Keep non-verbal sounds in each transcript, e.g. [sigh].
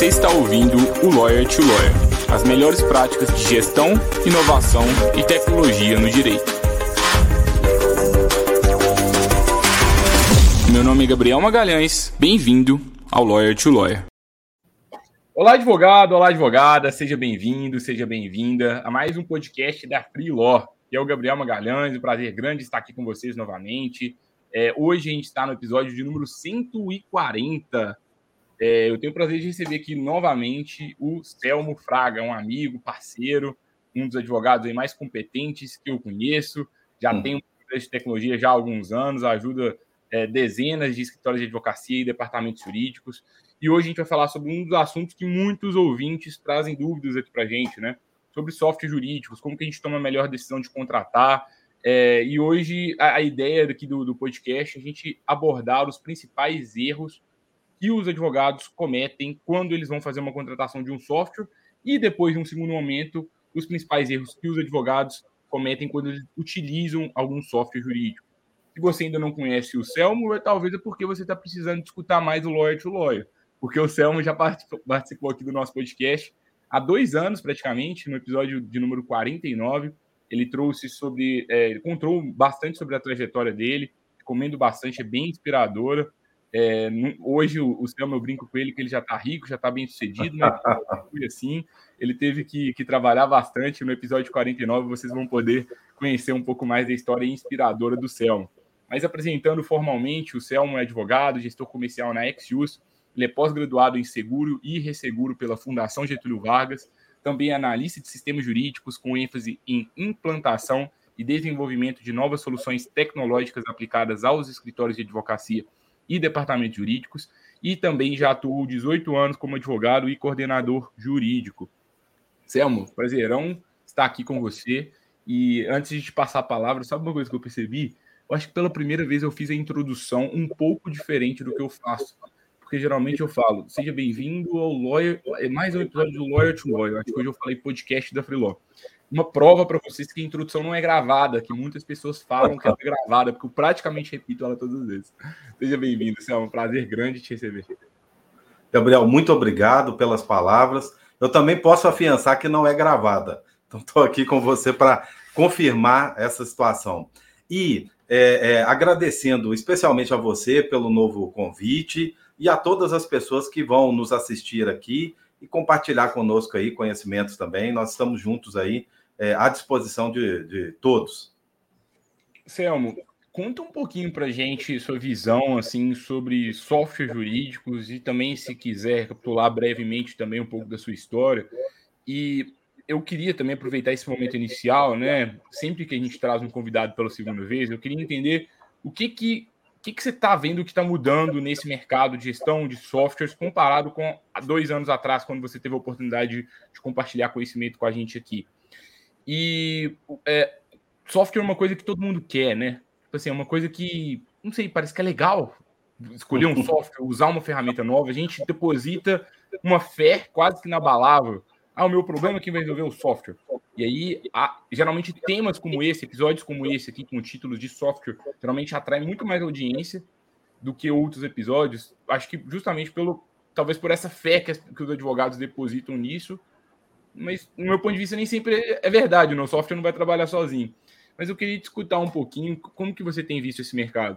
Você está ouvindo o Lawyer to Lawyer as melhores práticas de gestão, inovação e tecnologia no direito. Meu nome é Gabriel Magalhães, bem-vindo ao Lawyer to Lawyer. Olá, advogado, olá, advogada, seja bem-vindo, seja bem-vinda a mais um podcast da Free Law. Que é o Gabriel Magalhães, um prazer grande estar aqui com vocês novamente. É, hoje a gente está no episódio de número 140 é, eu tenho o prazer de receber aqui novamente o Selmo Fraga, um amigo, parceiro, um dos advogados mais competentes que eu conheço. Já hum. tem um de tecnologia já há alguns anos, ajuda é, dezenas de escritórios de advocacia e departamentos jurídicos. E hoje a gente vai falar sobre um dos assuntos que muitos ouvintes trazem dúvidas aqui para a gente, né? Sobre softwares jurídicos, como que a gente toma a melhor decisão de contratar. É, e hoje a, a ideia aqui do, do podcast é a gente abordar os principais erros que os advogados cometem quando eles vão fazer uma contratação de um software e depois, em um segundo momento, os principais erros que os advogados cometem quando eles utilizam algum software jurídico. Se você ainda não conhece o Selmo, é, talvez é porque você está precisando escutar mais o Lawyer to Lawyer, porque o Selmo já participou aqui do nosso podcast há dois anos, praticamente, no episódio de número 49. Ele trouxe sobre, é, contou bastante sobre a trajetória dele, recomendo bastante, é bem inspiradora. É, hoje o, o Selma, eu brinco com ele que ele já está rico, já está bem sucedido, né? [laughs] Foi assim. Ele teve que, que, trabalhar bastante. No episódio 49, vocês vão poder conhecer um pouco mais da história inspiradora do Selma. Mas apresentando formalmente, o Selma é advogado, gestor comercial na Exius, ele é pós-graduado em seguro e resseguro pela Fundação Getúlio Vargas, também é analista de sistemas jurídicos com ênfase em implantação e desenvolvimento de novas soluções tecnológicas aplicadas aos escritórios de advocacia e departamentos jurídicos, e também já atuou 18 anos como advogado e coordenador jurídico. Selmo, prazerão estar aqui com você. E antes de passar a palavra, sabe uma coisa que eu percebi? Eu acho que pela primeira vez eu fiz a introdução um pouco diferente do que eu faço. Porque geralmente eu falo, seja bem-vindo ao Lawyer, é mais um episódio do Lawyer to Lawyer. Acho que hoje eu falei podcast da Freeló uma prova para vocês que a introdução não é gravada, que muitas pessoas falam que ela é gravada, porque eu praticamente repito ela todas as vezes. Seja bem-vindo, é um prazer grande te receber. Gabriel, muito obrigado pelas palavras. Eu também posso afiançar que não é gravada. Então, estou aqui com você para confirmar essa situação. E é, é, agradecendo especialmente a você pelo novo convite e a todas as pessoas que vão nos assistir aqui e compartilhar conosco aí conhecimentos também. Nós estamos juntos aí é, à disposição de, de todos. Selmo, conta um pouquinho para gente sua visão assim sobre softwares jurídicos e também, se quiser, capitular brevemente também um pouco da sua história. E eu queria também aproveitar esse momento inicial, né? Sempre que a gente traz um convidado pela segunda vez, eu queria entender o que que, que, que você está vendo que está mudando nesse mercado de gestão de softwares comparado com há dois anos atrás, quando você teve a oportunidade de compartilhar conhecimento com a gente aqui. E é, software é uma coisa que todo mundo quer, né? Tipo assim, é uma coisa que, não sei, parece que é legal escolher um [laughs] software, usar uma ferramenta nova. A gente deposita uma fé quase que inabalável. Ah, o meu problema é que vai resolver o software. E aí, geralmente, temas como esse, episódios como esse aqui, com títulos de software, geralmente atraem muito mais audiência do que outros episódios. Acho que justamente pelo, talvez por essa fé que, as, que os advogados depositam nisso mas no meu ponto de vista nem sempre é verdade, o software não vai trabalhar sozinho. Mas eu queria escutar um pouquinho como que você tem visto esse mercado.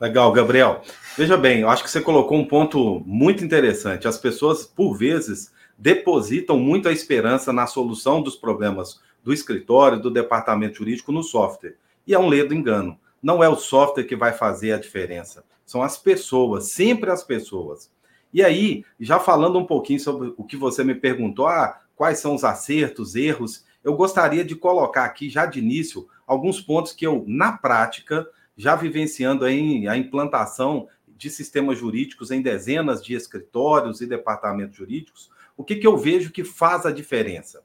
Legal, Gabriel. Veja bem, eu acho que você colocou um ponto muito interessante. As pessoas, por vezes, depositam muito a esperança na solução dos problemas do escritório, do departamento jurídico no software. E é um ledo engano. Não é o software que vai fazer a diferença. São as pessoas, sempre as pessoas. E aí, já falando um pouquinho sobre o que você me perguntou, ah, quais são os acertos, erros, eu gostaria de colocar aqui já de início alguns pontos que eu, na prática, já vivenciando a implantação de sistemas jurídicos em dezenas de escritórios e departamentos jurídicos, o que, que eu vejo que faz a diferença?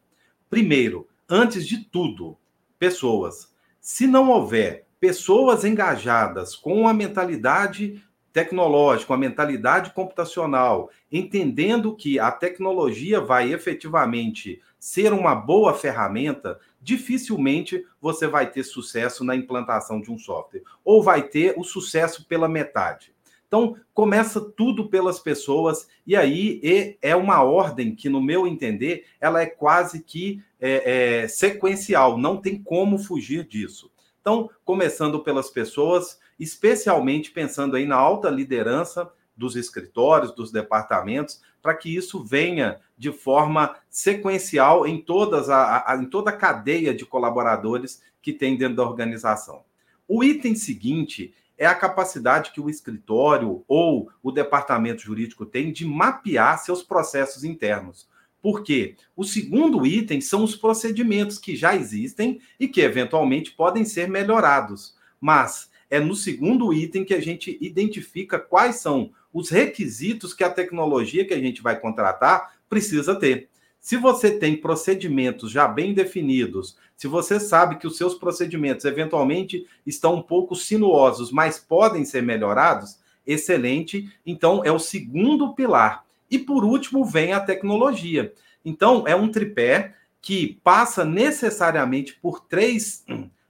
Primeiro, antes de tudo, pessoas. Se não houver pessoas engajadas com a mentalidade tecnológico, a mentalidade computacional, entendendo que a tecnologia vai efetivamente ser uma boa ferramenta, dificilmente você vai ter sucesso na implantação de um software, ou vai ter o sucesso pela metade. Então, começa tudo pelas pessoas, e aí é uma ordem que, no meu entender, ela é quase que é, é, sequencial, não tem como fugir disso. Então, começando pelas pessoas, especialmente pensando aí na alta liderança dos escritórios, dos departamentos, para que isso venha de forma sequencial em, todas a, a, em toda a cadeia de colaboradores que tem dentro da organização. O item seguinte é a capacidade que o escritório ou o departamento jurídico tem de mapear seus processos internos. Por quê? O segundo item são os procedimentos que já existem e que eventualmente podem ser melhorados. Mas é no segundo item que a gente identifica quais são os requisitos que a tecnologia que a gente vai contratar precisa ter. Se você tem procedimentos já bem definidos, se você sabe que os seus procedimentos eventualmente estão um pouco sinuosos, mas podem ser melhorados, excelente. Então, é o segundo pilar. E por último, vem a tecnologia. Então, é um tripé que passa necessariamente por três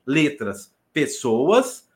letras: pessoas,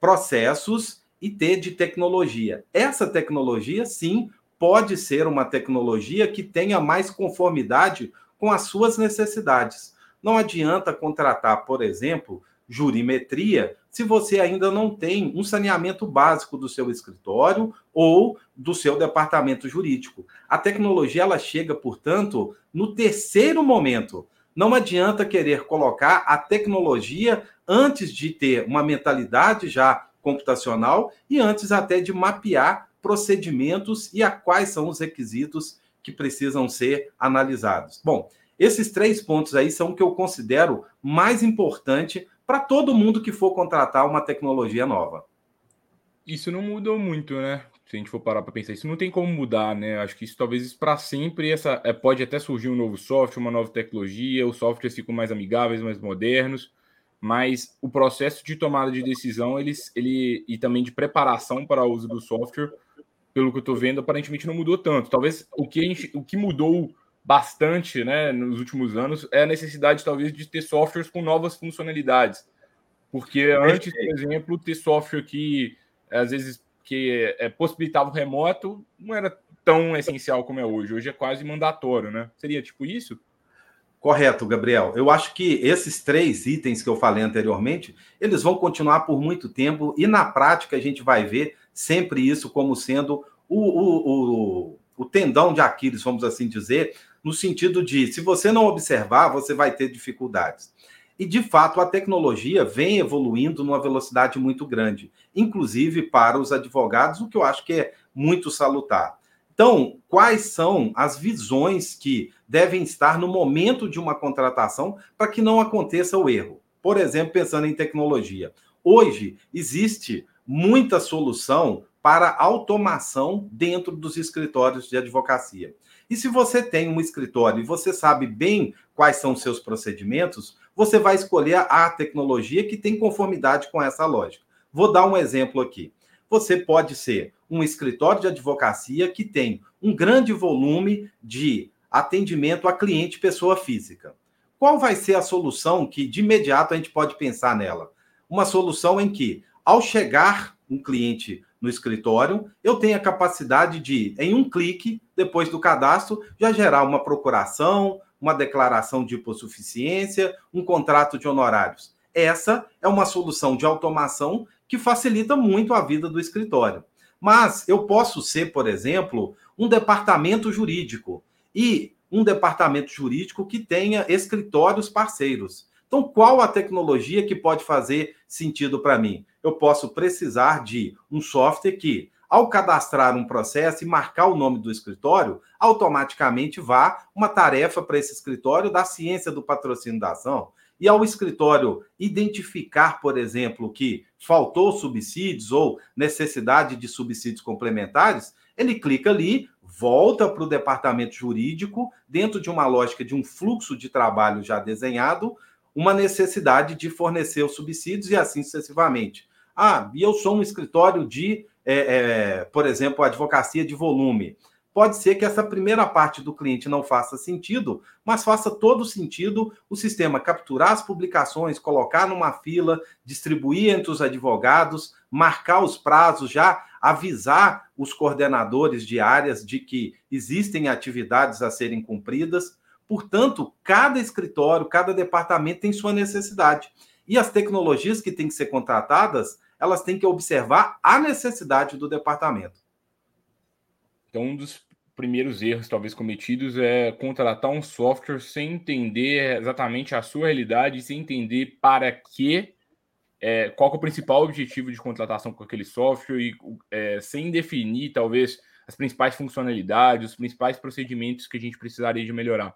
processos e T de tecnologia. Essa tecnologia, sim, pode ser uma tecnologia que tenha mais conformidade com as suas necessidades. Não adianta contratar, por exemplo, jurimetria se você ainda não tem um saneamento básico do seu escritório ou do seu departamento jurídico. A tecnologia ela chega, portanto, no terceiro momento. Não adianta querer colocar a tecnologia antes de ter uma mentalidade já computacional e antes até de mapear procedimentos e a quais são os requisitos que precisam ser analisados. Bom, esses três pontos aí são o que eu considero mais importante para todo mundo que for contratar uma tecnologia nova. Isso não mudou muito, né? Se a gente for parar para pensar, isso não tem como mudar, né? Acho que isso talvez para sempre essa é, pode até surgir um novo software, uma nova tecnologia, os softwares ficam mais amigáveis, mais modernos, mas o processo de tomada de decisão, eles, ele e também de preparação para o uso do software, pelo que eu estou vendo, aparentemente não mudou tanto. Talvez o que, gente, o que mudou bastante né, nos últimos anos é a necessidade, talvez, de ter softwares com novas funcionalidades. Porque antes, por exemplo, ter software que às vezes que é, possibilitava o remoto não era tão essencial como é hoje. Hoje é quase mandatório, né? Seria tipo isso? Correto, Gabriel. Eu acho que esses três itens que eu falei anteriormente, eles vão continuar por muito tempo e na prática a gente vai ver sempre isso como sendo o, o, o, o tendão de Aquiles, vamos assim dizer, no sentido de se você não observar, você vai ter dificuldades. E, de fato, a tecnologia vem evoluindo numa velocidade muito grande, inclusive para os advogados, o que eu acho que é muito salutar. Então, quais são as visões que devem estar no momento de uma contratação para que não aconteça o erro? Por exemplo, pensando em tecnologia. Hoje existe muita solução para automação dentro dos escritórios de advocacia. E se você tem um escritório e você sabe bem quais são os seus procedimentos, você vai escolher a tecnologia que tem conformidade com essa lógica. Vou dar um exemplo aqui. Você pode ser um escritório de advocacia que tem um grande volume de atendimento a cliente pessoa física. Qual vai ser a solução que de imediato a gente pode pensar nela? Uma solução em que, ao chegar um cliente no escritório, eu tenho a capacidade de, em um clique, depois do cadastro, já gerar uma procuração, uma declaração de hipossuficiência, um contrato de honorários. Essa é uma solução de automação que facilita muito a vida do escritório. Mas eu posso ser, por exemplo, um departamento jurídico e um departamento jurídico que tenha escritórios parceiros. Então, qual a tecnologia que pode fazer sentido para mim? Eu posso precisar de um software que, ao cadastrar um processo e marcar o nome do escritório, automaticamente vá uma tarefa para esse escritório da ciência do patrocínio da ação. E ao escritório identificar, por exemplo, que faltou subsídios ou necessidade de subsídios complementares, ele clica ali, volta para o departamento jurídico, dentro de uma lógica de um fluxo de trabalho já desenhado, uma necessidade de fornecer os subsídios e assim sucessivamente. Ah, e eu sou um escritório de, é, é, por exemplo, advocacia de volume. Pode ser que essa primeira parte do cliente não faça sentido, mas faça todo sentido o sistema capturar as publicações, colocar numa fila, distribuir entre os advogados, marcar os prazos, já avisar os coordenadores de áreas de que existem atividades a serem cumpridas. Portanto, cada escritório, cada departamento tem sua necessidade. E as tecnologias que têm que ser contratadas, elas têm que observar a necessidade do departamento. Então, um dos primeiros erros, talvez, cometidos é contratar um software sem entender exatamente a sua realidade, sem entender para que, é, qual é o principal objetivo de contratação com aquele software e é, sem definir, talvez, as principais funcionalidades, os principais procedimentos que a gente precisaria de melhorar.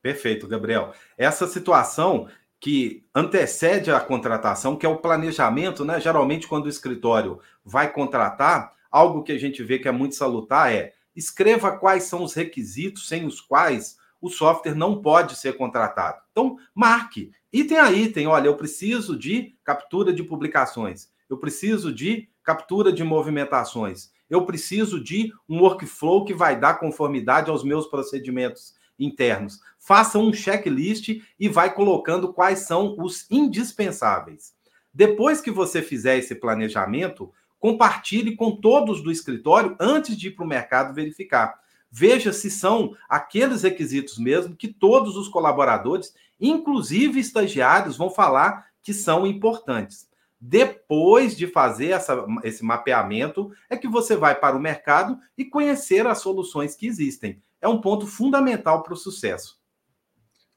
Perfeito, Gabriel. Essa situação que antecede a contratação, que é o planejamento, né? Geralmente, quando o escritório vai contratar, algo que a gente vê que é muito salutar é escreva quais são os requisitos sem os quais o software não pode ser contratado. Então, marque. Item a item, olha, eu preciso de captura de publicações, eu preciso de captura de movimentações, eu preciso de um workflow que vai dar conformidade aos meus procedimentos internos. Faça um checklist e vai colocando quais são os indispensáveis. Depois que você fizer esse planejamento, compartilhe com todos do escritório antes de ir para o mercado verificar. Veja se são aqueles requisitos mesmo que todos os colaboradores, inclusive estagiários, vão falar que são importantes. Depois de fazer essa, esse mapeamento, é que você vai para o mercado e conhecer as soluções que existem. É um ponto fundamental para o sucesso.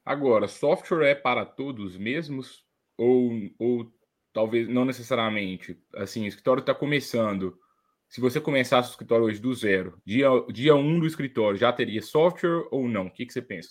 Agora, software é para todos mesmos? Ou, ou talvez não necessariamente. Assim, o escritório está começando. Se você começasse o escritório hoje do zero, dia, dia um do escritório, já teria software ou não? O que, que você pensa?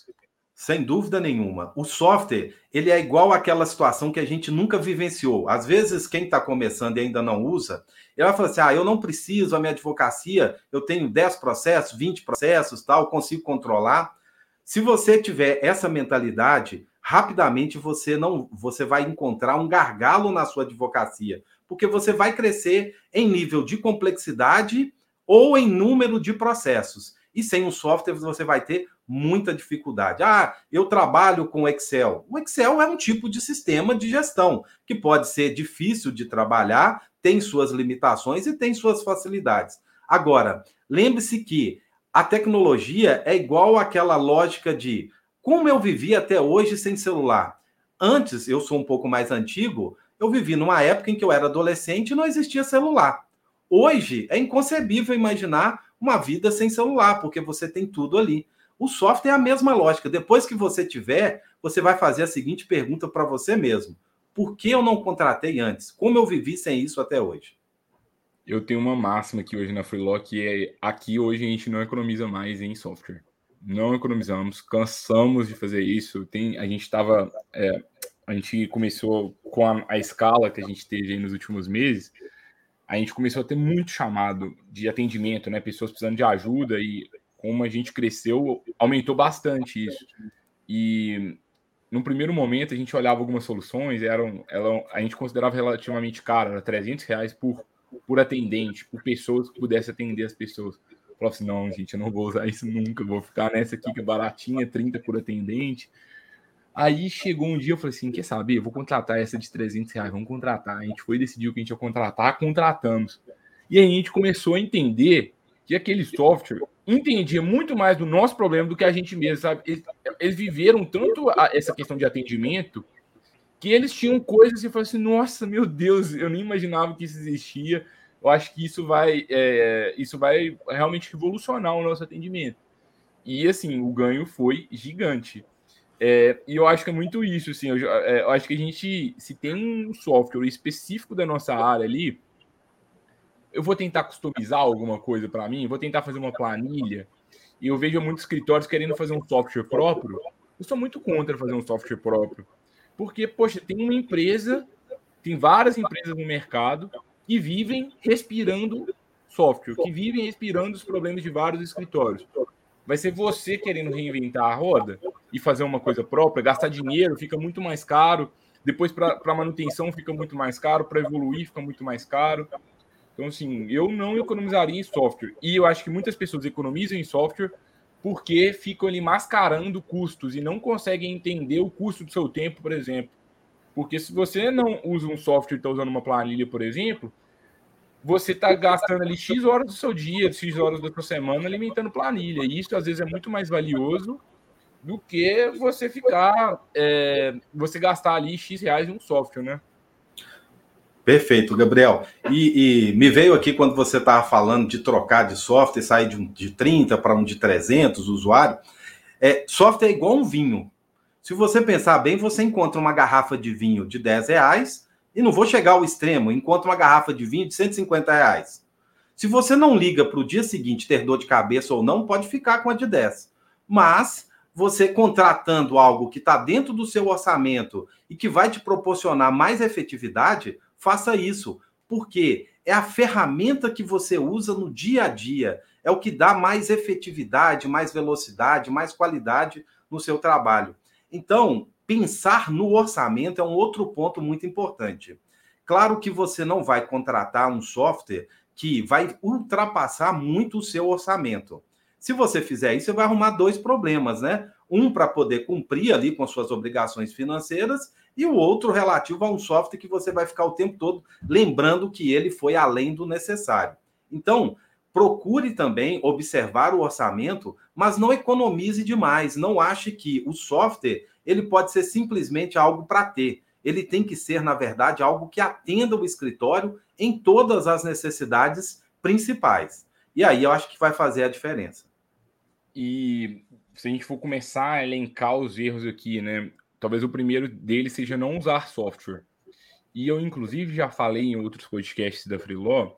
Sem dúvida nenhuma. O software, ele é igual àquela situação que a gente nunca vivenciou. Às vezes, quem está começando e ainda não usa, ele vai falar assim, ah, eu não preciso, a minha advocacia, eu tenho 10 processos, 20 processos, tal, consigo controlar. Se você tiver essa mentalidade, rapidamente você não você vai encontrar um gargalo na sua advocacia, porque você vai crescer em nível de complexidade ou em número de processos. E sem um software você vai ter muita dificuldade. Ah, eu trabalho com Excel. O Excel é um tipo de sistema de gestão que pode ser difícil de trabalhar, tem suas limitações e tem suas facilidades. Agora, lembre-se que a tecnologia é igual àquela lógica de como eu vivi até hoje sem celular? Antes, eu sou um pouco mais antigo, eu vivi numa época em que eu era adolescente e não existia celular. Hoje é inconcebível imaginar uma vida sem celular, porque você tem tudo ali. O software é a mesma lógica. Depois que você tiver, você vai fazer a seguinte pergunta para você mesmo: Por que eu não contratei antes? Como eu vivi sem isso até hoje? Eu tenho uma máxima aqui hoje na Freeló que é aqui hoje a gente não economiza mais em software não economizamos, cansamos de fazer isso. Tem, a gente estava, é, a gente começou com a, a, escala que a gente teve nos últimos meses, a gente começou a ter muito chamado de atendimento, né? Pessoas precisando de ajuda e como a gente cresceu, aumentou bastante isso. E no primeiro momento a gente olhava algumas soluções, eram, eram a gente considerava relativamente caro, era 300 reais por, por atendente, por pessoas que pudesse atender as pessoas. Falou assim: não, gente, eu não vou usar isso nunca, vou ficar nessa aqui que é baratinha, 30 por atendente. Aí chegou um dia, eu falei assim: quer saber? Eu vou contratar essa de 300 reais, vamos contratar. A gente foi decidir o que a gente ia contratar, contratamos. E aí a gente começou a entender que aquele software entendia muito mais do nosso problema do que a gente mesmo, sabe? Eles, eles viveram tanto a, essa questão de atendimento que eles tinham coisas e falaram assim: nossa, meu Deus, eu nem imaginava que isso existia eu acho que isso vai, é, isso vai realmente revolucionar o nosso atendimento. E assim, o ganho foi gigante. É, e eu acho que é muito isso, assim, eu, é, eu, acho que a gente, se tem um software específico da nossa área ali, eu vou tentar customizar alguma coisa para mim, vou tentar fazer uma planilha, e eu vejo muitos escritórios querendo fazer um software próprio, eu sou muito contra fazer um software próprio, porque, poxa, tem uma empresa, tem várias empresas no mercado, que vivem respirando software, que vivem respirando os problemas de vários escritórios. Vai ser você querendo reinventar a roda e fazer uma coisa própria, gastar dinheiro, fica muito mais caro. Depois, para manutenção, fica muito mais caro. Para evoluir, fica muito mais caro. Então, assim, eu não economizaria em software. E eu acho que muitas pessoas economizam em software porque ficam ali mascarando custos e não conseguem entender o custo do seu tempo, por exemplo. Porque se você não usa um software e está usando uma planilha, por exemplo, você está gastando ali X horas do seu dia, X horas da sua semana alimentando planilha. E isso, às vezes, é muito mais valioso do que você ficar, é, você gastar ali X reais em um software, né? Perfeito, Gabriel. E, e me veio aqui quando você estava falando de trocar de software, sair de, um, de 30 para um de 300 usuário. É, software é igual um vinho. Se você pensar bem, você encontra uma garrafa de vinho de 10 reais e não vou chegar ao extremo, encontra uma garrafa de vinho de 150 reais. Se você não liga para o dia seguinte ter dor de cabeça ou não, pode ficar com a de 10. Mas você contratando algo que está dentro do seu orçamento e que vai te proporcionar mais efetividade, faça isso, porque é a ferramenta que você usa no dia a dia, é o que dá mais efetividade, mais velocidade, mais qualidade no seu trabalho. Então, pensar no orçamento é um outro ponto muito importante. Claro que você não vai contratar um software que vai ultrapassar muito o seu orçamento. Se você fizer isso, você vai arrumar dois problemas, né? Um para poder cumprir ali com suas obrigações financeiras e o outro relativo a um software que você vai ficar o tempo todo lembrando que ele foi além do necessário. Então, procure também observar o orçamento, mas não economize demais. Não ache que o software ele pode ser simplesmente algo para ter. Ele tem que ser, na verdade, algo que atenda o escritório em todas as necessidades principais. E aí eu acho que vai fazer a diferença. E se a gente for começar a elencar os erros aqui, né? Talvez o primeiro deles seja não usar software. E eu, inclusive, já falei em outros podcasts da Freeló,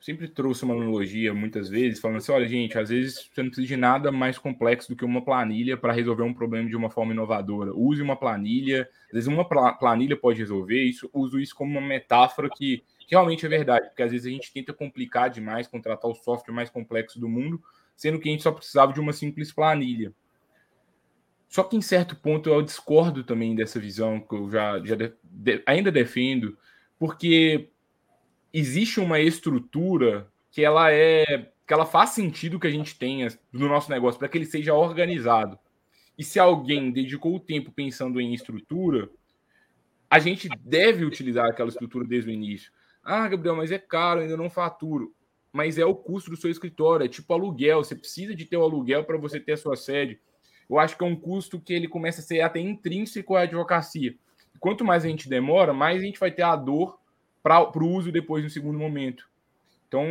sempre trouxe uma analogia muitas vezes, falando assim: olha, gente, às vezes você não precisa de nada mais complexo do que uma planilha para resolver um problema de uma forma inovadora. Use uma planilha, às vezes uma planilha pode resolver isso, uso isso como uma metáfora que, que realmente é verdade, porque às vezes a gente tenta complicar demais, contratar o software mais complexo do mundo, sendo que a gente só precisava de uma simples planilha. Só que em certo ponto eu discordo também dessa visão que eu já, já de, de, ainda defendo, porque existe uma estrutura que ela é que ela faz sentido que a gente tenha no nosso negócio para que ele seja organizado. E se alguém dedicou o tempo pensando em estrutura, a gente deve utilizar aquela estrutura desde o início. Ah, Gabriel, mas é caro, ainda não faturo mas é o custo do seu escritório, é tipo aluguel. Você precisa de ter o aluguel para você ter a sua sede. Eu acho que é um custo que ele começa a ser até intrínseco à advocacia. Quanto mais a gente demora, mais a gente vai ter a dor para o uso depois no segundo momento. Então,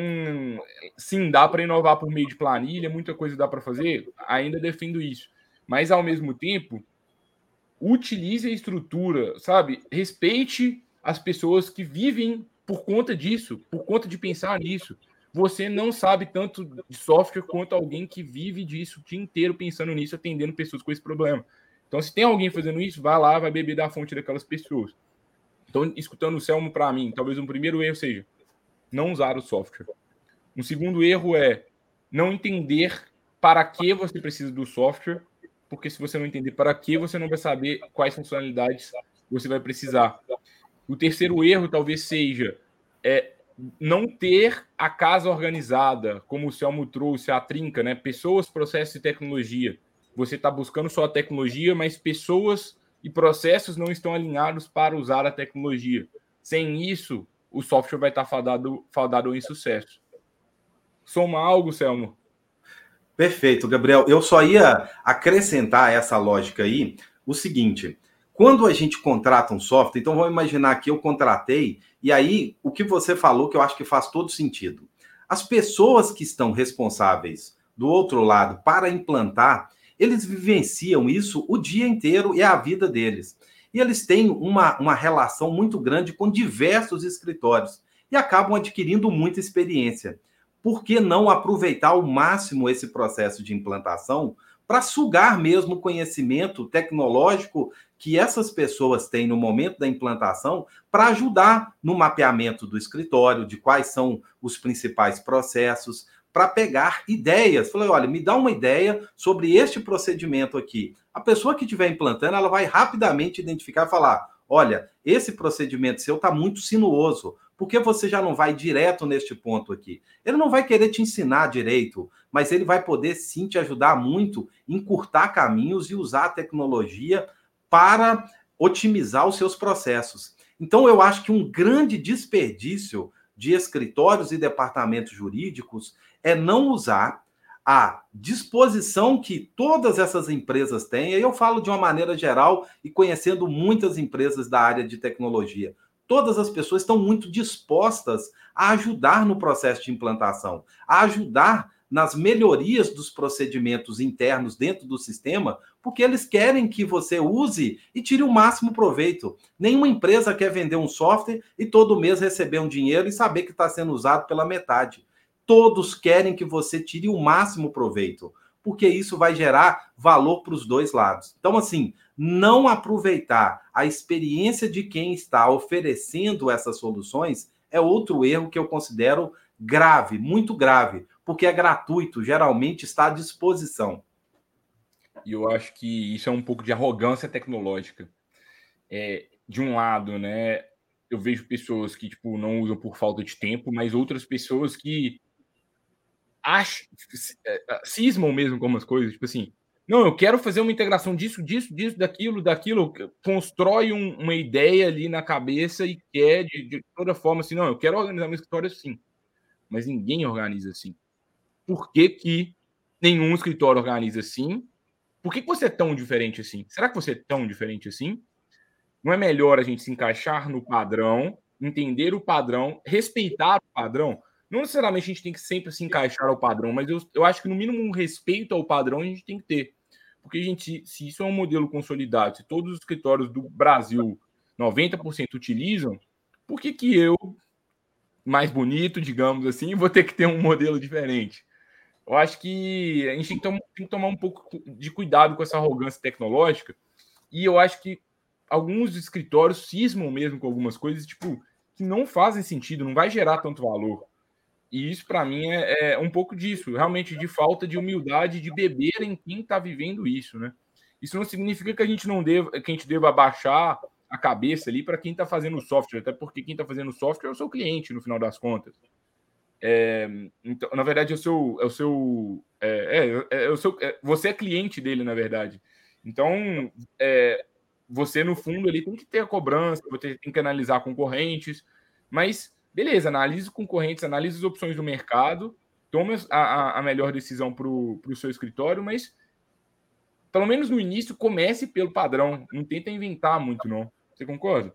sim, dá para inovar por meio de planilha, muita coisa dá para fazer, ainda defendo isso. Mas, ao mesmo tempo, utilize a estrutura, sabe? Respeite as pessoas que vivem por conta disso, por conta de pensar nisso você não sabe tanto de software quanto alguém que vive disso o dia inteiro pensando nisso, atendendo pessoas com esse problema. Então, se tem alguém fazendo isso, vai lá, vai beber da fonte daquelas pessoas. Então, escutando o Selmo para mim, talvez um primeiro erro seja não usar o software. Um segundo erro é não entender para que você precisa do software, porque se você não entender para que, você não vai saber quais funcionalidades você vai precisar. O terceiro erro talvez seja é, não ter a casa organizada, como o Selmo trouxe, a trinca, né? Pessoas, processos e tecnologia. Você está buscando só a tecnologia, mas pessoas e processos não estão alinhados para usar a tecnologia. Sem isso, o software vai estar fadado, fadado em sucesso. Soma algo, Selmo? Perfeito, Gabriel. Eu só ia acrescentar essa lógica aí o seguinte: quando a gente contrata um software, então vamos imaginar que eu contratei, e aí o que você falou que eu acho que faz todo sentido. As pessoas que estão responsáveis do outro lado para implantar, eles vivenciam isso o dia inteiro e é a vida deles. E eles têm uma, uma relação muito grande com diversos escritórios e acabam adquirindo muita experiência. Por que não aproveitar ao máximo esse processo de implantação para sugar mesmo o conhecimento tecnológico que essas pessoas têm no momento da implantação para ajudar no mapeamento do escritório, de quais são os principais processos, para pegar ideias. Falei, olha, me dá uma ideia sobre este procedimento aqui. A pessoa que estiver implantando, ela vai rapidamente identificar e falar: olha, esse procedimento seu está muito sinuoso. Por que você já não vai direto neste ponto aqui? Ele não vai querer te ensinar direito, mas ele vai poder sim te ajudar muito encurtar caminhos e usar a tecnologia para otimizar os seus processos. Então, eu acho que um grande desperdício de escritórios e departamentos jurídicos é não usar a disposição que todas essas empresas têm, e eu falo de uma maneira geral e conhecendo muitas empresas da área de tecnologia. Todas as pessoas estão muito dispostas a ajudar no processo de implantação, a ajudar nas melhorias dos procedimentos internos dentro do sistema, porque eles querem que você use e tire o máximo proveito. Nenhuma empresa quer vender um software e todo mês receber um dinheiro e saber que está sendo usado pela metade. Todos querem que você tire o máximo proveito, porque isso vai gerar valor para os dois lados. Então, assim, não aproveitar a experiência de quem está oferecendo essas soluções é outro erro que eu considero grave, muito grave, porque é gratuito, geralmente está à disposição. E eu acho que isso é um pouco de arrogância tecnológica. É, de um lado, né, eu vejo pessoas que tipo não usam por falta de tempo, mas outras pessoas que acham, é, cismam mesmo com as coisas, tipo assim, não, eu quero fazer uma integração disso, disso, disso, daquilo, daquilo, constrói um, uma ideia ali na cabeça e quer de, de toda forma assim, não, eu quero organizar meu escritório assim, mas ninguém organiza assim por que, que nenhum escritório organiza assim? Por que, que você é tão diferente assim? Será que você é tão diferente assim? Não é melhor a gente se encaixar no padrão, entender o padrão, respeitar o padrão? Não necessariamente a gente tem que sempre se encaixar ao padrão, mas eu, eu acho que no mínimo um respeito ao padrão a gente tem que ter. Porque, gente, se isso é um modelo consolidado, se todos os escritórios do Brasil 90% utilizam, por que, que eu, mais bonito, digamos assim, vou ter que ter um modelo diferente? Eu acho que a gente tem que, tomar, tem que tomar um pouco de cuidado com essa arrogância tecnológica. E eu acho que alguns escritórios cismam mesmo com algumas coisas, tipo, que não fazem sentido, não vai gerar tanto valor. E isso, para mim, é, é, um pouco disso, realmente de falta de humildade, de beber em quem está vivendo isso, né? Isso não significa que a gente não deva, que a gente deva abaixar a cabeça ali para quem está fazendo o software, até porque quem está fazendo o software é o seu cliente, no final das contas. É, então, na verdade, é o seu. É o seu, é, é, é o seu é, você é cliente dele, na verdade. Então, é, você, no fundo, ele tem que ter a cobrança, você tem que analisar concorrentes, mas beleza, analise concorrentes, analise as opções do mercado, tome a, a melhor decisão para o seu escritório, mas pelo menos no início comece pelo padrão, não tenta inventar muito, não. Você concorda?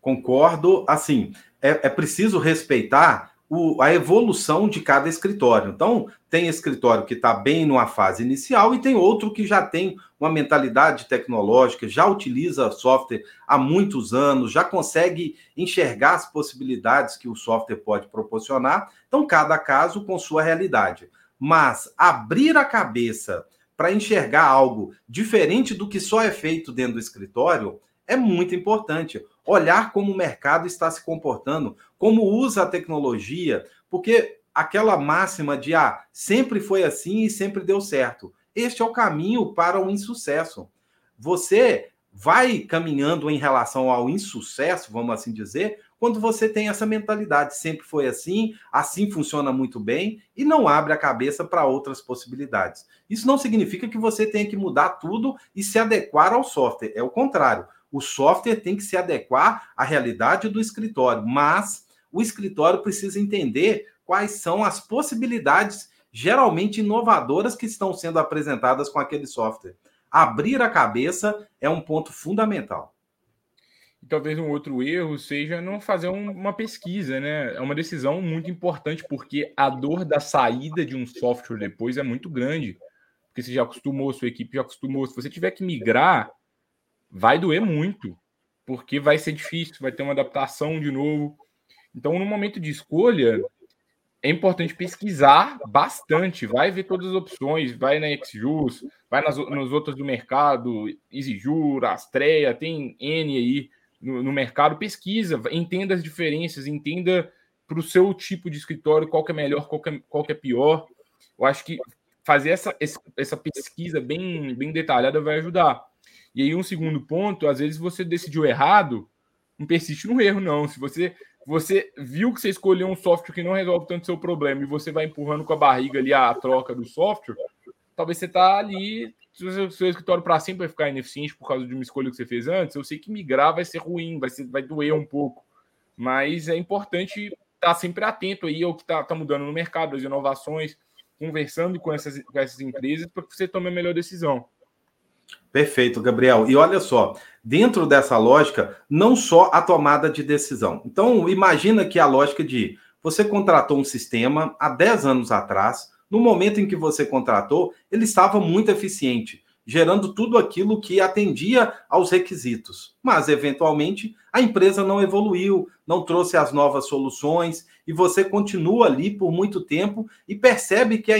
Concordo. Assim, é, é preciso respeitar o, a evolução de cada escritório. Então, tem escritório que está bem numa fase inicial e tem outro que já tem uma mentalidade tecnológica, já utiliza software há muitos anos, já consegue enxergar as possibilidades que o software pode proporcionar. Então, cada caso com sua realidade. Mas abrir a cabeça para enxergar algo diferente do que só é feito dentro do escritório é muito importante. Olhar como o mercado está se comportando, como usa a tecnologia, porque aquela máxima de ah, sempre foi assim e sempre deu certo. Este é o caminho para o insucesso. Você vai caminhando em relação ao insucesso, vamos assim dizer, quando você tem essa mentalidade, sempre foi assim, assim funciona muito bem e não abre a cabeça para outras possibilidades. Isso não significa que você tenha que mudar tudo e se adequar ao software, é o contrário. O software tem que se adequar à realidade do escritório, mas o escritório precisa entender quais são as possibilidades geralmente inovadoras que estão sendo apresentadas com aquele software. Abrir a cabeça é um ponto fundamental. E talvez um outro erro seja não fazer um, uma pesquisa, né? É uma decisão muito importante, porque a dor da saída de um software depois é muito grande. Porque você já acostumou, sua equipe já acostumou. Se você tiver que migrar, vai doer muito, porque vai ser difícil, vai ter uma adaptação de novo. Então, no momento de escolha, é importante pesquisar bastante, vai ver todas as opções, vai na XJUS, vai nas, nas outras do mercado, EasyJur, Astrea, tem N aí no, no mercado, pesquisa, entenda as diferenças, entenda para o seu tipo de escritório qual que é melhor, qual que é, qual que é pior. Eu acho que fazer essa, essa pesquisa bem, bem detalhada vai ajudar. E aí, um segundo ponto, às vezes você decidiu errado, não persiste no erro, não. Se você você viu que você escolheu um software que não resolve tanto seu problema e você vai empurrando com a barriga ali a troca do software, talvez você tá ali, se o seu escritório para sempre vai ficar ineficiente por causa de uma escolha que você fez antes, eu sei que migrar vai ser ruim, vai, ser, vai doer um pouco, mas é importante estar tá sempre atento aí ao que está tá mudando no mercado, as inovações, conversando com essas, com essas empresas para que você tome a melhor decisão. Perfeito, Gabriel. E olha só, dentro dessa lógica, não só a tomada de decisão. Então, imagina que a lógica de você contratou um sistema há 10 anos atrás, no momento em que você contratou, ele estava muito eficiente, gerando tudo aquilo que atendia aos requisitos. Mas, eventualmente, a empresa não evoluiu, não trouxe as novas soluções, e você continua ali por muito tempo e percebe que a,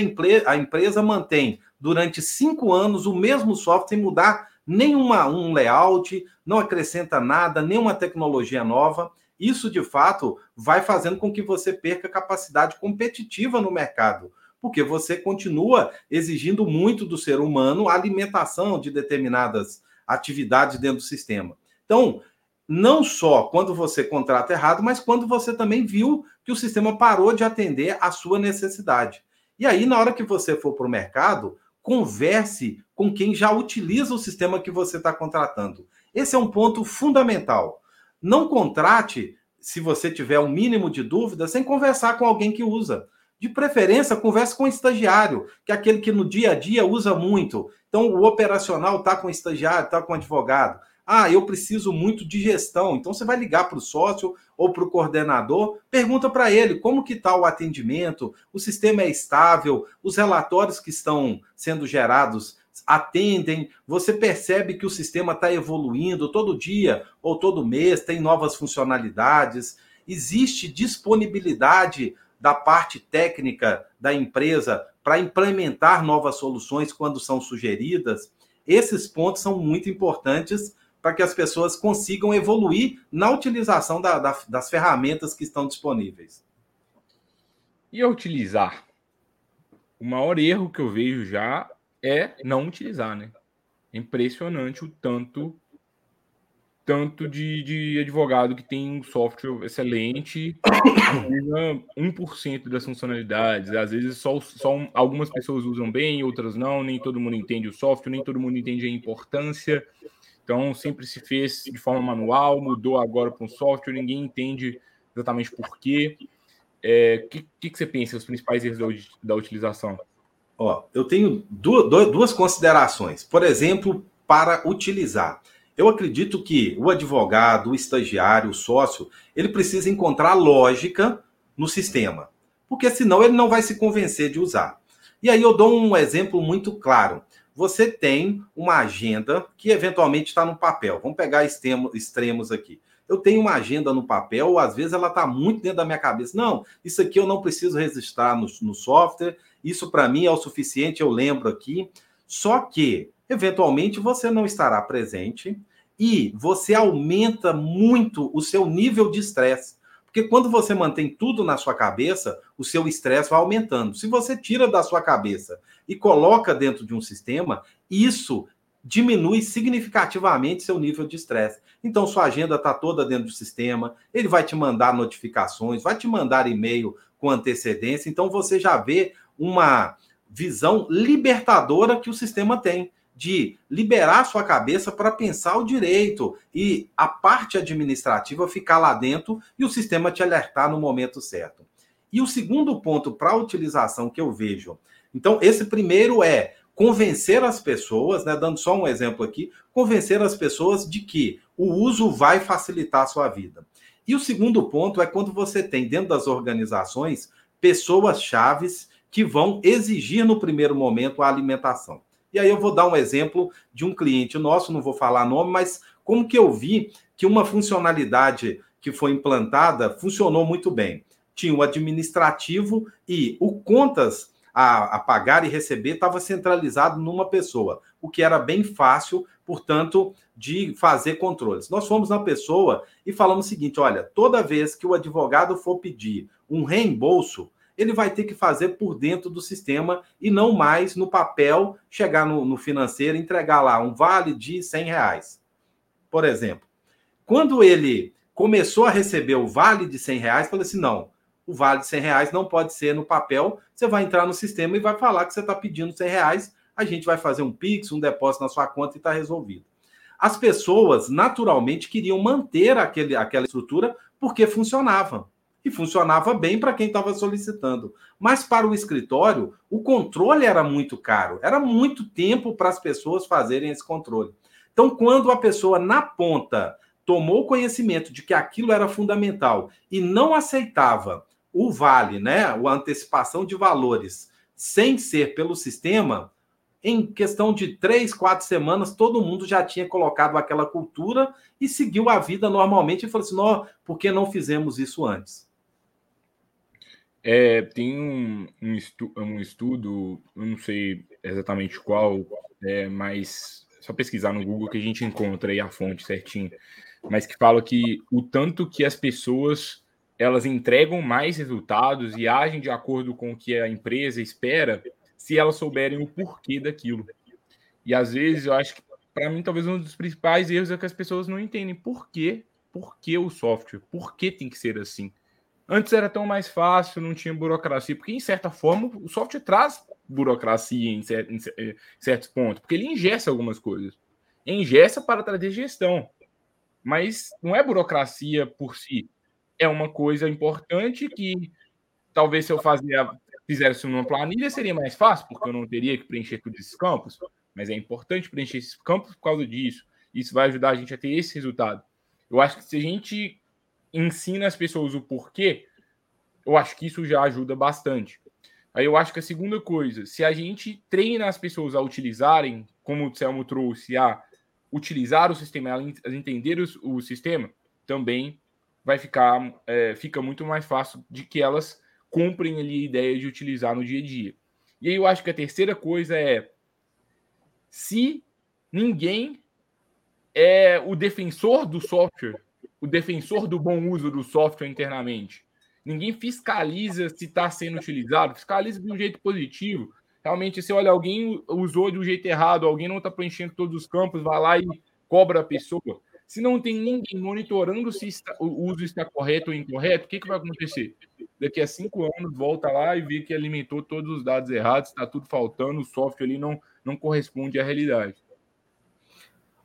a empresa mantém durante cinco anos o mesmo software sem mudar nenhuma um layout, não acrescenta nada, nenhuma tecnologia nova. Isso de fato vai fazendo com que você perca capacidade competitiva no mercado, porque você continua exigindo muito do ser humano a alimentação de determinadas atividades dentro do sistema. Então, não só quando você contrata errado, mas quando você também viu que o sistema parou de atender a sua necessidade. E aí, na hora que você for para o mercado, converse com quem já utiliza o sistema que você está contratando. Esse é um ponto fundamental. Não contrate, se você tiver um mínimo de dúvida, sem conversar com alguém que usa. De preferência, converse com o estagiário, que é aquele que no dia a dia usa muito. Então, o operacional está com o estagiário, está com o advogado. Ah, eu preciso muito de gestão. Então você vai ligar para o sócio ou para o coordenador, pergunta para ele como que está o atendimento, o sistema é estável, os relatórios que estão sendo gerados atendem, você percebe que o sistema está evoluindo todo dia ou todo mês, tem novas funcionalidades, existe disponibilidade da parte técnica da empresa para implementar novas soluções quando são sugeridas. Esses pontos são muito importantes para que as pessoas consigam evoluir na utilização da, da, das ferramentas que estão disponíveis. E a utilizar? O maior erro que eu vejo já é não utilizar, né? É impressionante o tanto tanto de, de advogado que tem um software excelente, usa 1% das funcionalidades. Às vezes só, só algumas pessoas usam bem, outras não, nem todo mundo entende o software, nem todo mundo entende a importância. Então, sempre se fez de forma manual, mudou agora para um software, ninguém entende exatamente por quê. O é, que, que, que, você pensa, os principais erros da, da utilização? Ó, eu tenho duas, duas considerações. Por exemplo, para utilizar. Eu acredito que o advogado, o estagiário, o sócio, ele precisa encontrar lógica no sistema, porque senão ele não vai se convencer de usar. E aí eu dou um exemplo muito claro você tem uma agenda que eventualmente está no papel. Vamos pegar extremos aqui. Eu tenho uma agenda no papel, às vezes ela está muito dentro da minha cabeça. Não, isso aqui eu não preciso registrar no, no software, isso para mim é o suficiente, eu lembro aqui. Só que, eventualmente, você não estará presente e você aumenta muito o seu nível de estresse. Porque quando você mantém tudo na sua cabeça, o seu estresse vai aumentando. Se você tira da sua cabeça e coloca dentro de um sistema, isso diminui significativamente seu nível de estresse. Então, sua agenda está toda dentro do sistema, ele vai te mandar notificações, vai te mandar e-mail com antecedência. Então, você já vê uma visão libertadora que o sistema tem de liberar sua cabeça para pensar o direito e a parte administrativa ficar lá dentro e o sistema te alertar no momento certo. E o segundo ponto para a utilização que eu vejo, então esse primeiro é convencer as pessoas, né, dando só um exemplo aqui, convencer as pessoas de que o uso vai facilitar a sua vida. E o segundo ponto é quando você tem dentro das organizações pessoas chaves que vão exigir no primeiro momento a alimentação. E aí eu vou dar um exemplo de um cliente nosso, não vou falar nome, mas como que eu vi que uma funcionalidade que foi implantada funcionou muito bem. Tinha o administrativo e o contas a, a pagar e receber estava centralizado numa pessoa, o que era bem fácil, portanto, de fazer controles. Nós fomos na pessoa e falamos o seguinte: olha, toda vez que o advogado for pedir um reembolso, ele vai ter que fazer por dentro do sistema e não mais no papel, chegar no, no financeiro, entregar lá um vale de 100 reais, por exemplo. Quando ele começou a receber o vale de 100 reais, falou assim: não, o vale de 100 reais não pode ser no papel. Você vai entrar no sistema e vai falar que você está pedindo 100 reais. A gente vai fazer um Pix, um depósito na sua conta e está resolvido. As pessoas, naturalmente, queriam manter aquele, aquela estrutura porque funcionava. E funcionava bem para quem estava solicitando. Mas para o escritório, o controle era muito caro. Era muito tempo para as pessoas fazerem esse controle. Então, quando a pessoa na ponta tomou conhecimento de que aquilo era fundamental e não aceitava o vale, né, a antecipação de valores, sem ser pelo sistema, em questão de três, quatro semanas, todo mundo já tinha colocado aquela cultura e seguiu a vida normalmente e falou assim: por que não fizemos isso antes? É, tem um, um, estu, um, estudo, eu não sei exatamente qual, é, mas só pesquisar no Google que a gente encontra aí a fonte certinho, mas que fala que o tanto que as pessoas elas entregam mais resultados e agem de acordo com o que a empresa espera se elas souberem o porquê daquilo. E às vezes eu acho que para mim talvez um dos principais erros é que as pessoas não entendem por quê, por que o software, por que tem que ser assim. Antes era tão mais fácil, não tinha burocracia, porque em certa forma o software traz burocracia em, em certos pontos, porque ele ingessa algumas coisas. Ingessa para trazer gestão, mas não é burocracia por si. É uma coisa importante que talvez se eu fazia, fizesse numa planilha seria mais fácil, porque eu não teria que preencher todos esses campos, mas é importante preencher esses campos por causa disso. Isso vai ajudar a gente a ter esse resultado. Eu acho que se a gente ensina as pessoas o porquê, eu acho que isso já ajuda bastante. Aí eu acho que a segunda coisa, se a gente treina as pessoas a utilizarem, como o Selmo trouxe, a utilizar o sistema, a entender o, o sistema, também vai ficar é, fica muito mais fácil de que elas comprem ali a ideia de utilizar no dia a dia. E aí eu acho que a terceira coisa é se ninguém é o defensor do software o defensor do bom uso do software internamente. Ninguém fiscaliza se está sendo utilizado, fiscaliza de um jeito positivo. Realmente, se olha, alguém usou de um jeito errado, alguém não está preenchendo todos os campos, vai lá e cobra a pessoa. Se não tem ninguém monitorando se está, o uso está correto ou incorreto, o que, que vai acontecer? Daqui a cinco anos, volta lá e vê que alimentou todos os dados errados, está tudo faltando, o software ali não, não corresponde à realidade.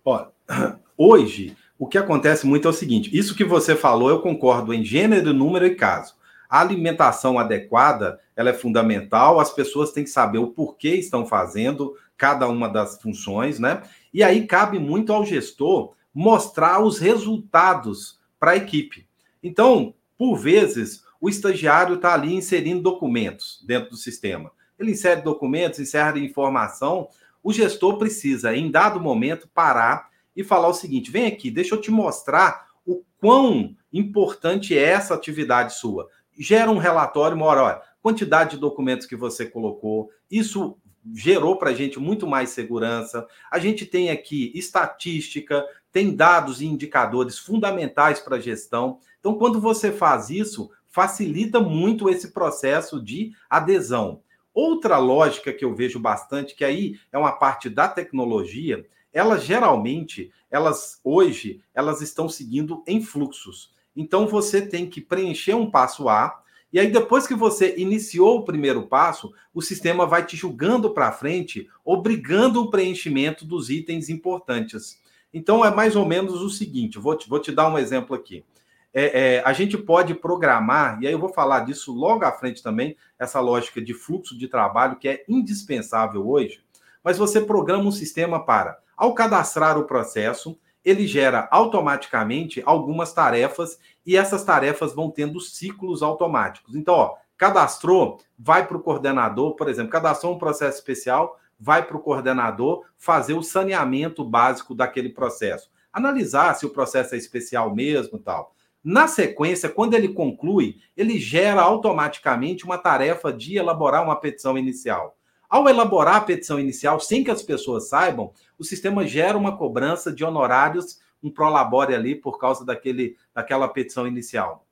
Olha, [clears throat] hoje o que acontece muito é o seguinte: isso que você falou, eu concordo em gênero, número e caso. A alimentação adequada ela é fundamental, as pessoas têm que saber o porquê estão fazendo cada uma das funções, né? E aí cabe muito ao gestor mostrar os resultados para a equipe. Então, por vezes, o estagiário está ali inserindo documentos dentro do sistema. Ele insere documentos, insere informação. O gestor precisa, em dado momento, parar e falar o seguinte: vem aqui, deixa eu te mostrar o quão importante é essa atividade sua. Gera um relatório, uma hora, olha, quantidade de documentos que você colocou, isso gerou para a gente muito mais segurança. A gente tem aqui estatística, tem dados e indicadores fundamentais para a gestão. Então, quando você faz isso, facilita muito esse processo de adesão. Outra lógica que eu vejo bastante, que aí é uma parte da tecnologia, elas geralmente, elas hoje, elas estão seguindo em fluxos. Então você tem que preencher um passo A, e aí depois que você iniciou o primeiro passo, o sistema vai te julgando para frente, obrigando o preenchimento dos itens importantes. Então é mais ou menos o seguinte, vou te, vou te dar um exemplo aqui. É, é, a gente pode programar, e aí eu vou falar disso logo à frente também, essa lógica de fluxo de trabalho que é indispensável hoje, mas você programa um sistema para ao cadastrar o processo, ele gera automaticamente algumas tarefas e essas tarefas vão tendo ciclos automáticos. Então, ó, cadastrou, vai para o coordenador, por exemplo, cadastrou um processo especial, vai para o coordenador fazer o saneamento básico daquele processo. Analisar se o processo é especial mesmo tal. Na sequência, quando ele conclui, ele gera automaticamente uma tarefa de elaborar uma petição inicial. Ao elaborar a petição inicial, sem que as pessoas saibam, o sistema gera uma cobrança de honorários, um prolabore ali por causa daquele, daquela petição inicial.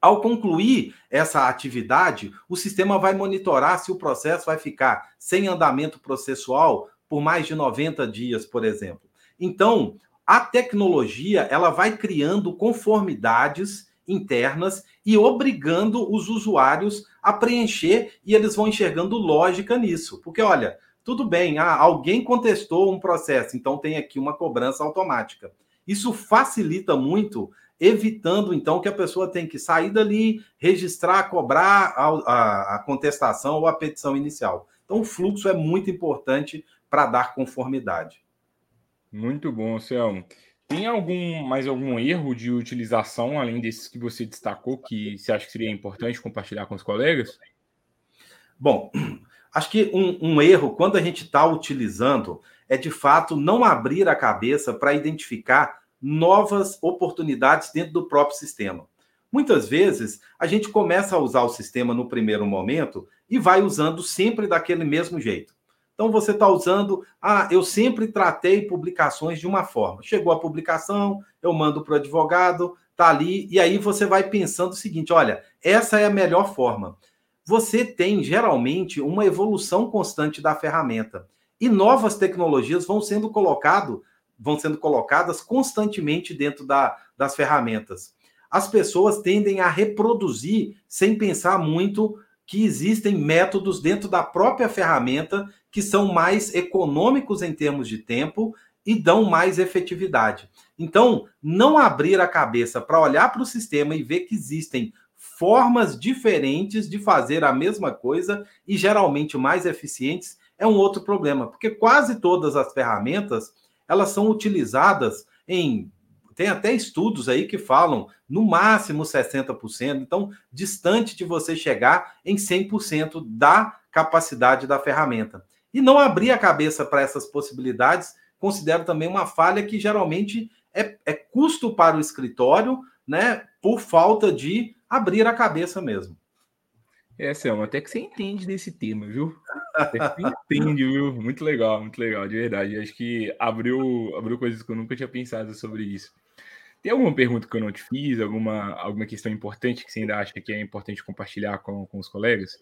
Ao concluir essa atividade, o sistema vai monitorar se o processo vai ficar sem andamento processual por mais de 90 dias, por exemplo. Então, a tecnologia ela vai criando conformidades internas e obrigando os usuários a preencher e eles vão enxergando lógica nisso. Porque, olha, tudo bem, ah, alguém contestou um processo, então tem aqui uma cobrança automática. Isso facilita muito, evitando então que a pessoa tem que sair dali, registrar, cobrar a, a, a contestação ou a petição inicial. Então, o fluxo é muito importante para dar conformidade. Muito bom, Selmo. Tem algum mais algum erro de utilização, além desses que você destacou, que você acha que seria importante compartilhar com os colegas? Bom, acho que um, um erro, quando a gente está utilizando, é de fato não abrir a cabeça para identificar novas oportunidades dentro do próprio sistema. Muitas vezes a gente começa a usar o sistema no primeiro momento e vai usando sempre daquele mesmo jeito. Então você está usando, ah, eu sempre tratei publicações de uma forma. Chegou a publicação, eu mando para o advogado, tá ali, e aí você vai pensando o seguinte: olha, essa é a melhor forma. Você tem geralmente uma evolução constante da ferramenta e novas tecnologias vão sendo colocado, vão sendo colocadas constantemente dentro da, das ferramentas. As pessoas tendem a reproduzir sem pensar muito que existem métodos dentro da própria ferramenta que são mais econômicos em termos de tempo e dão mais efetividade. Então, não abrir a cabeça para olhar para o sistema e ver que existem formas diferentes de fazer a mesma coisa e geralmente mais eficientes é um outro problema, porque quase todas as ferramentas elas são utilizadas em tem até estudos aí que falam no máximo 60%, então distante de você chegar em 100% da capacidade da ferramenta. E não abrir a cabeça para essas possibilidades, considero também uma falha que geralmente é, é custo para o escritório, né, por falta de abrir a cabeça mesmo. É, Selma, até que você entende desse tema, viu? Até que você entende, viu? Muito legal, muito legal, de verdade. Acho que abriu, abriu coisas que eu nunca tinha pensado sobre isso. Tem alguma pergunta que eu não te fiz? Alguma, alguma questão importante que você ainda acha que é importante compartilhar com, com os colegas?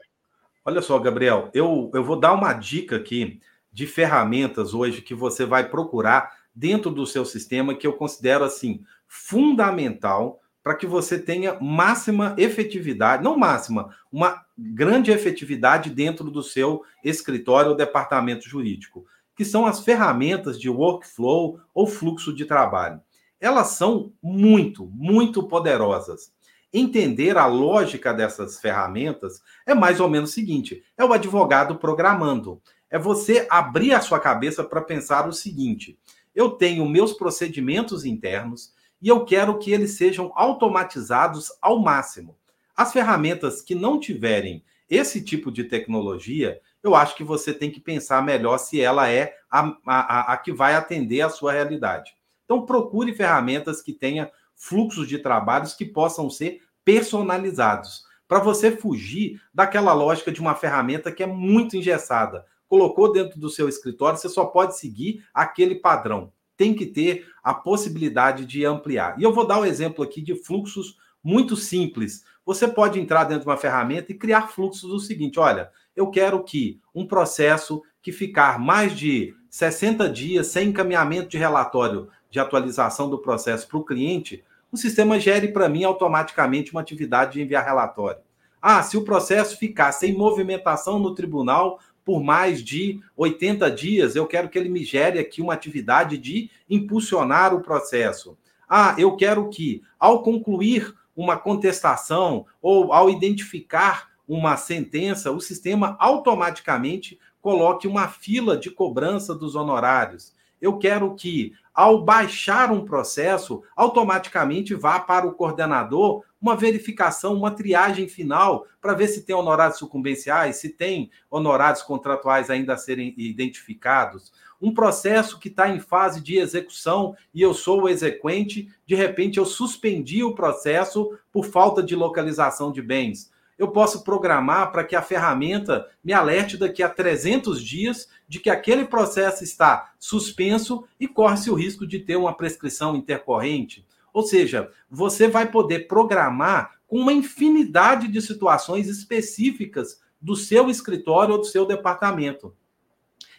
Olha só, Gabriel, eu, eu vou dar uma dica aqui de ferramentas hoje que você vai procurar dentro do seu sistema que eu considero assim fundamental para que você tenha máxima efetividade, não máxima, uma grande efetividade dentro do seu escritório ou departamento jurídico, que são as ferramentas de workflow ou fluxo de trabalho elas são muito, muito poderosas. Entender a lógica dessas ferramentas é mais ou menos o seguinte: é o advogado programando. É você abrir a sua cabeça para pensar o seguinte: eu tenho meus procedimentos internos e eu quero que eles sejam automatizados ao máximo. As ferramentas que não tiverem esse tipo de tecnologia, eu acho que você tem que pensar melhor se ela é a, a, a que vai atender a sua realidade. Então, procure ferramentas que tenham fluxos de trabalhos que possam ser personalizados, para você fugir daquela lógica de uma ferramenta que é muito engessada. Colocou dentro do seu escritório, você só pode seguir aquele padrão. Tem que ter a possibilidade de ampliar. E eu vou dar um exemplo aqui de fluxos muito simples. Você pode entrar dentro de uma ferramenta e criar fluxos do seguinte: olha, eu quero que um processo que ficar mais de 60 dias sem encaminhamento de relatório de atualização do processo para o cliente, o sistema gere para mim automaticamente uma atividade de enviar relatório. Ah, se o processo ficar sem movimentação no tribunal por mais de 80 dias, eu quero que ele me gere aqui uma atividade de impulsionar o processo. Ah, eu quero que, ao concluir uma contestação ou ao identificar uma sentença, o sistema automaticamente coloque uma fila de cobrança dos honorários. Eu quero que, ao baixar um processo, automaticamente vá para o coordenador uma verificação, uma triagem final, para ver se tem honorários sucumbenciais, se tem honorários contratuais ainda a serem identificados. Um processo que está em fase de execução e eu sou o exequente, de repente eu suspendi o processo por falta de localização de bens eu posso programar para que a ferramenta me alerte daqui a 300 dias de que aquele processo está suspenso e corre-se o risco de ter uma prescrição intercorrente. Ou seja, você vai poder programar com uma infinidade de situações específicas do seu escritório ou do seu departamento.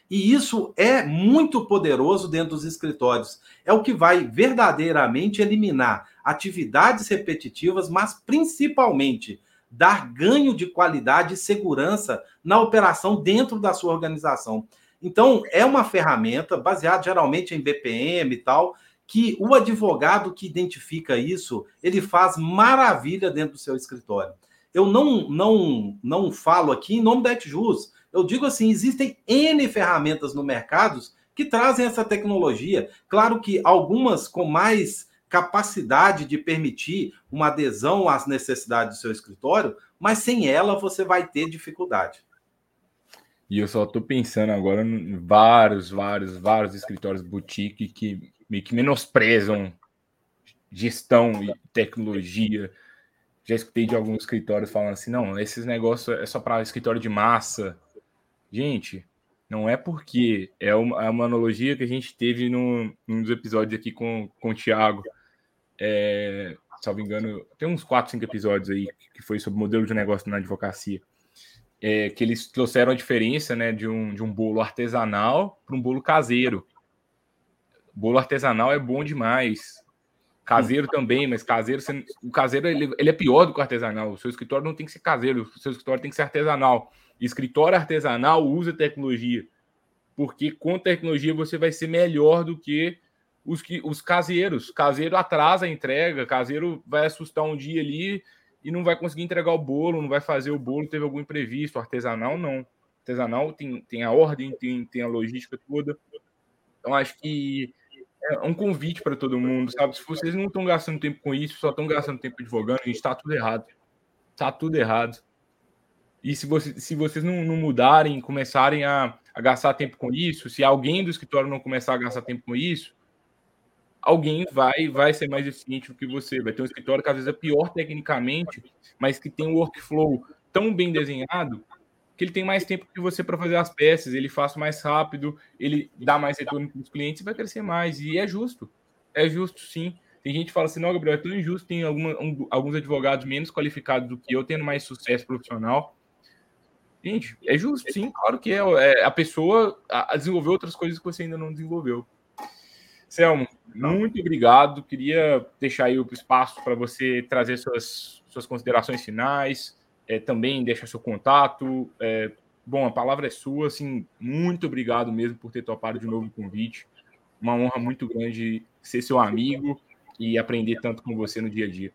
E isso é muito poderoso dentro dos escritórios. É o que vai verdadeiramente eliminar atividades repetitivas, mas principalmente dar ganho de qualidade e segurança na operação dentro da sua organização. Então, é uma ferramenta baseada geralmente em BPM e tal, que o advogado que identifica isso, ele faz maravilha dentro do seu escritório. Eu não não não falo aqui em nome da Etjus. Eu digo assim, existem N ferramentas no mercado que trazem essa tecnologia. Claro que algumas com mais capacidade de permitir uma adesão às necessidades do seu escritório, mas sem ela você vai ter dificuldade. E eu só estou pensando agora em vários, vários, vários escritórios boutique que que menosprezam gestão e tecnologia. Já escutei de alguns escritórios falando assim: não, esses negócios é só para escritório de massa. Gente, não é porque é uma, é uma analogia que a gente teve num dos episódios aqui com, com o Thiago. É, salvo engano, tem uns 4, 5 episódios aí que foi sobre modelo de negócio na advocacia. É, que eles trouxeram a diferença né, de, um, de um bolo artesanal para um bolo caseiro. Bolo artesanal é bom demais. Caseiro também, mas caseiro, o caseiro ele, ele, é pior do que o artesanal. O seu escritório não tem que ser caseiro, o seu escritório tem que ser artesanal. Escritório artesanal usa tecnologia, porque com tecnologia você vai ser melhor do que os, que, os caseiros. Caseiro atrasa a entrega, caseiro vai assustar um dia ali e não vai conseguir entregar o bolo, não vai fazer o bolo, teve algum imprevisto. Artesanal, não. Artesanal tem, tem a ordem, tem, tem a logística toda. Então, acho que é um convite para todo mundo, sabe? Se vocês não estão gastando tempo com isso, só estão gastando tempo advogando, a gente está tudo errado. Está tudo errado. E se, você, se vocês não, não mudarem, começarem a, a gastar tempo com isso, se alguém do escritório não começar a gastar tempo com isso, alguém vai vai ser mais eficiente do que você. Vai ter um escritório que às vezes é pior tecnicamente, mas que tem um workflow tão bem desenhado que ele tem mais tempo que você para fazer as peças, ele faz mais rápido, ele dá mais retorno para os clientes e vai crescer mais. E é justo. É justo, sim. Tem gente que fala assim, não, Gabriel, é tão injusto, tem alguma, um, alguns advogados menos qualificados do que eu, tendo mais sucesso profissional. Gente, é justo, sim, claro que é. é a pessoa a, a desenvolver outras coisas que você ainda não desenvolveu. Selmo, muito obrigado. Queria deixar aí o espaço para você trazer suas, suas considerações finais, é, também deixar seu contato. É, bom, a palavra é sua. Assim, muito obrigado mesmo por ter topado de novo o convite. Uma honra muito grande ser seu amigo e aprender tanto com você no dia a dia.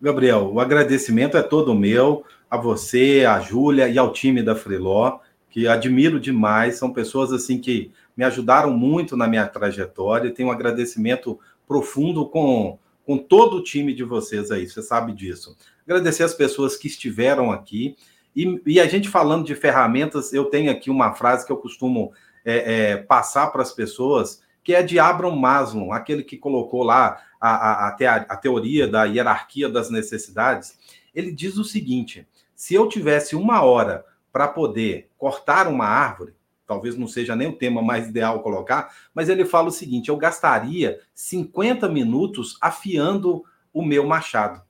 Gabriel, o agradecimento é todo meu, a você, a Júlia e ao time da Freeló, que admiro demais. São pessoas assim que me ajudaram muito na minha trajetória. Tenho um agradecimento profundo com, com todo o time de vocês aí, você sabe disso. Agradecer as pessoas que estiveram aqui. E, e a gente falando de ferramentas, eu tenho aqui uma frase que eu costumo é, é, passar para as pessoas, que é de Abraham Maslow, aquele que colocou lá a, a, a, a teoria da hierarquia das necessidades. Ele diz o seguinte: se eu tivesse uma hora para poder cortar uma árvore, talvez não seja nem o tema mais ideal colocar, mas ele fala o seguinte: eu gastaria 50 minutos afiando o meu machado.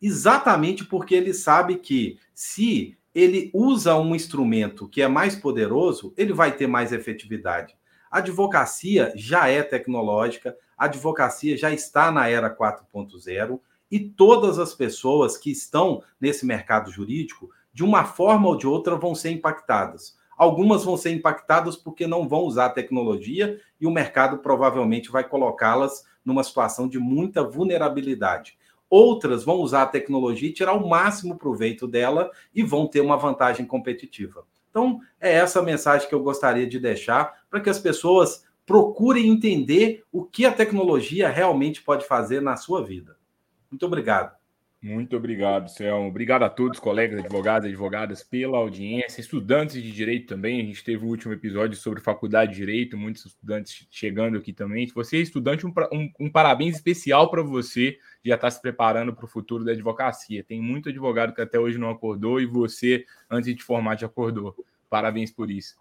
Exatamente porque ele sabe que se ele usa um instrumento que é mais poderoso, ele vai ter mais efetividade. A advocacia já é tecnológica, a advocacia já está na era 4.0 e todas as pessoas que estão nesse mercado jurídico, de uma forma ou de outra, vão ser impactadas. Algumas vão ser impactadas porque não vão usar a tecnologia e o mercado provavelmente vai colocá-las numa situação de muita vulnerabilidade. Outras vão usar a tecnologia e tirar o máximo proveito dela e vão ter uma vantagem competitiva. Então, é essa mensagem que eu gostaria de deixar para que as pessoas procurem entender o que a tecnologia realmente pode fazer na sua vida. Muito obrigado. Muito obrigado, Céu. Obrigado a todos, colegas advogados advogadas, pela audiência, estudantes de direito também. A gente teve um último episódio sobre faculdade de direito, muitos estudantes chegando aqui também. Se você é estudante, um, um, um parabéns especial para você já estar tá se preparando para o futuro da advocacia. Tem muito advogado que até hoje não acordou e você, antes de formar, já acordou. Parabéns por isso.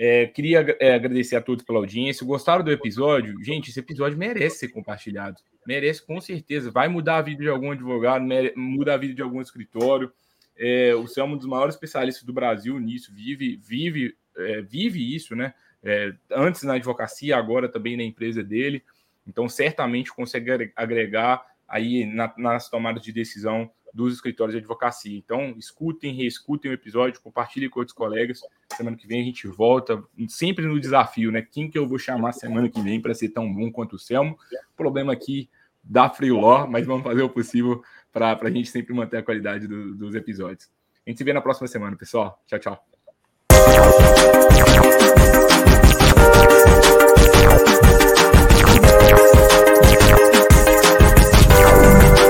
É, queria é, agradecer a todos pela audiência. Gostaram do episódio? Gente, esse episódio merece ser compartilhado. Merece, com certeza. Vai mudar a vida de algum advogado, muda a vida de algum escritório. É, o Céu é um dos maiores especialistas do Brasil nisso, vive, vive é, vive isso, né? É, antes na advocacia, agora também na empresa dele. Então, certamente consegue agregar aí na, nas tomadas de decisão dos escritórios de advocacia. Então, escutem, reescutem o episódio, compartilhem com outros colegas. Semana que vem a gente volta, sempre no desafio, né? Quem que eu vou chamar semana que vem para ser tão bom quanto o Selmo? Problema aqui da Freeló, mas vamos fazer o possível para a gente sempre manter a qualidade do, dos episódios. A gente se vê na próxima semana, pessoal. Tchau, tchau.